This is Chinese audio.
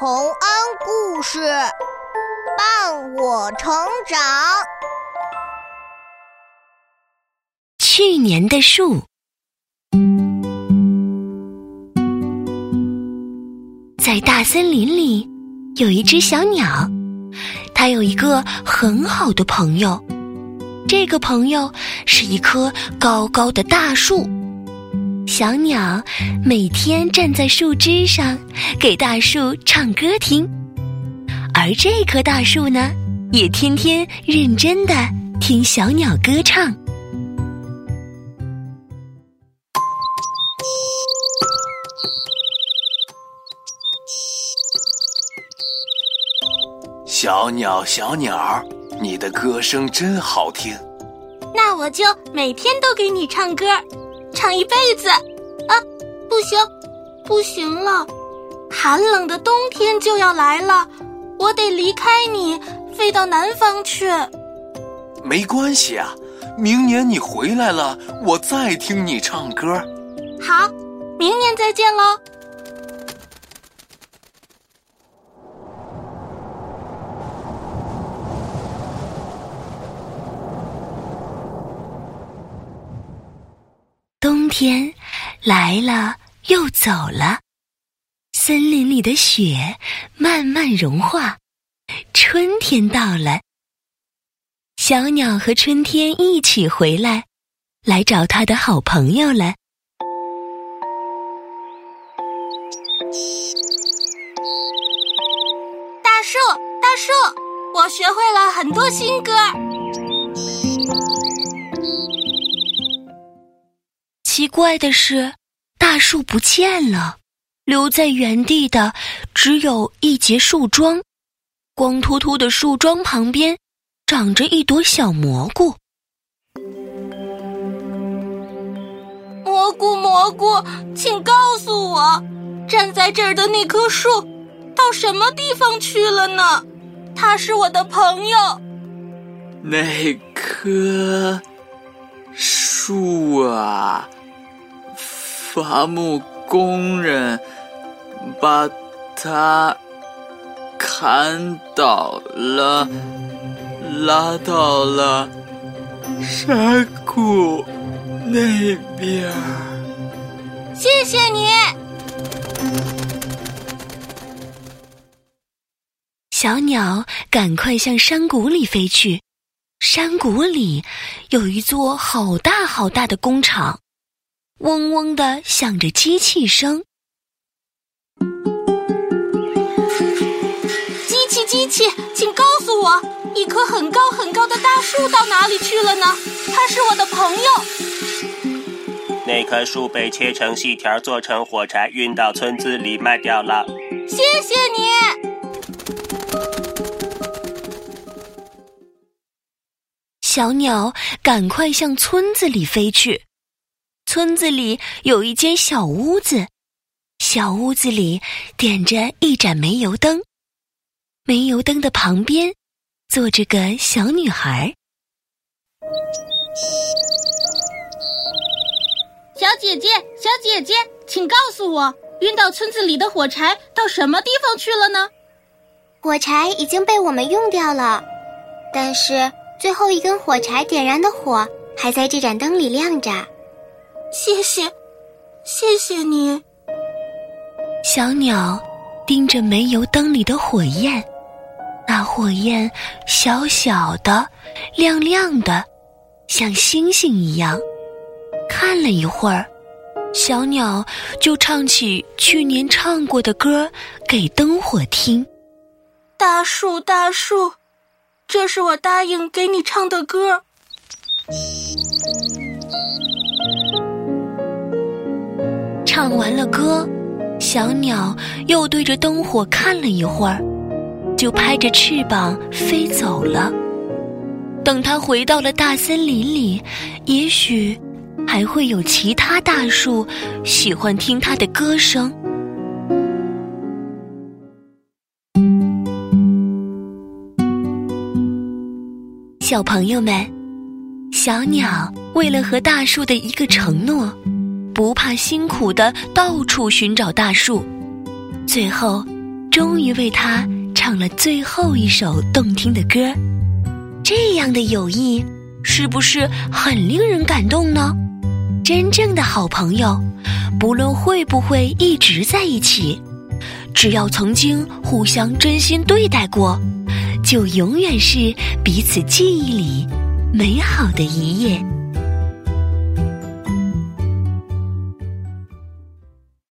洪恩故事伴我成长。去年的树，在大森林里有一只小鸟，它有一个很好的朋友。这个朋友是一棵高高的大树。小鸟每天站在树枝上，给大树唱歌听，而这棵大树呢，也天天认真的听小鸟歌唱。小鸟，小鸟，你的歌声真好听。那我就每天都给你唱歌。唱一辈子，啊，不行，不行了，寒冷的冬天就要来了，我得离开你，飞到南方去。没关系啊，明年你回来了，我再听你唱歌。好，明年再见喽。冬天来了又走了，森林里的雪慢慢融化，春天到了。小鸟和春天一起回来，来找他的好朋友了。大树，大树，我学会了很多新歌。奇怪的是，大树不见了，留在原地的只有一截树桩。光秃秃的树桩旁边，长着一朵小蘑菇。蘑菇，蘑菇，请告诉我，站在这儿的那棵树，到什么地方去了呢？他是我的朋友。那棵树啊。伐木工人把他砍倒了，拉到了山谷那边。谢谢你，小鸟，赶快向山谷里飞去。山谷里有一座好大好大的工厂。嗡嗡的响着机器声。机器，机器，请告诉我，一棵很高很高的大树到哪里去了呢？它是我的朋友。那棵树被切成细条，做成火柴，运到村子里卖掉了。谢谢你。小鸟，赶快向村子里飞去。村子里有一间小屋子，小屋子里点着一盏煤油灯，煤油灯的旁边坐着个小女孩。小姐姐，小姐姐，请告诉我，运到村子里的火柴到什么地方去了呢？火柴已经被我们用掉了，但是最后一根火柴点燃的火还在这盏灯里亮着。谢谢，谢谢你。小鸟盯着煤油灯里的火焰，那火焰小小的、亮亮的，像星星一样。看了一会儿，小鸟就唱起去年唱过的歌给灯火听。大树，大树，这是我答应给你唱的歌。唱完了歌，小鸟又对着灯火看了一会儿，就拍着翅膀飞走了。等它回到了大森林里，也许还会有其他大树喜欢听它的歌声。小朋友们，小鸟为了和大树的一个承诺。不怕辛苦的到处寻找大树，最后，终。于为他唱了最后一首动听的歌。这样的友谊，是不是很令人感动呢？真正的好朋友，不论会不会一直在一起，只要曾经互相真心对待过，就永远是彼此记忆里美好的一页。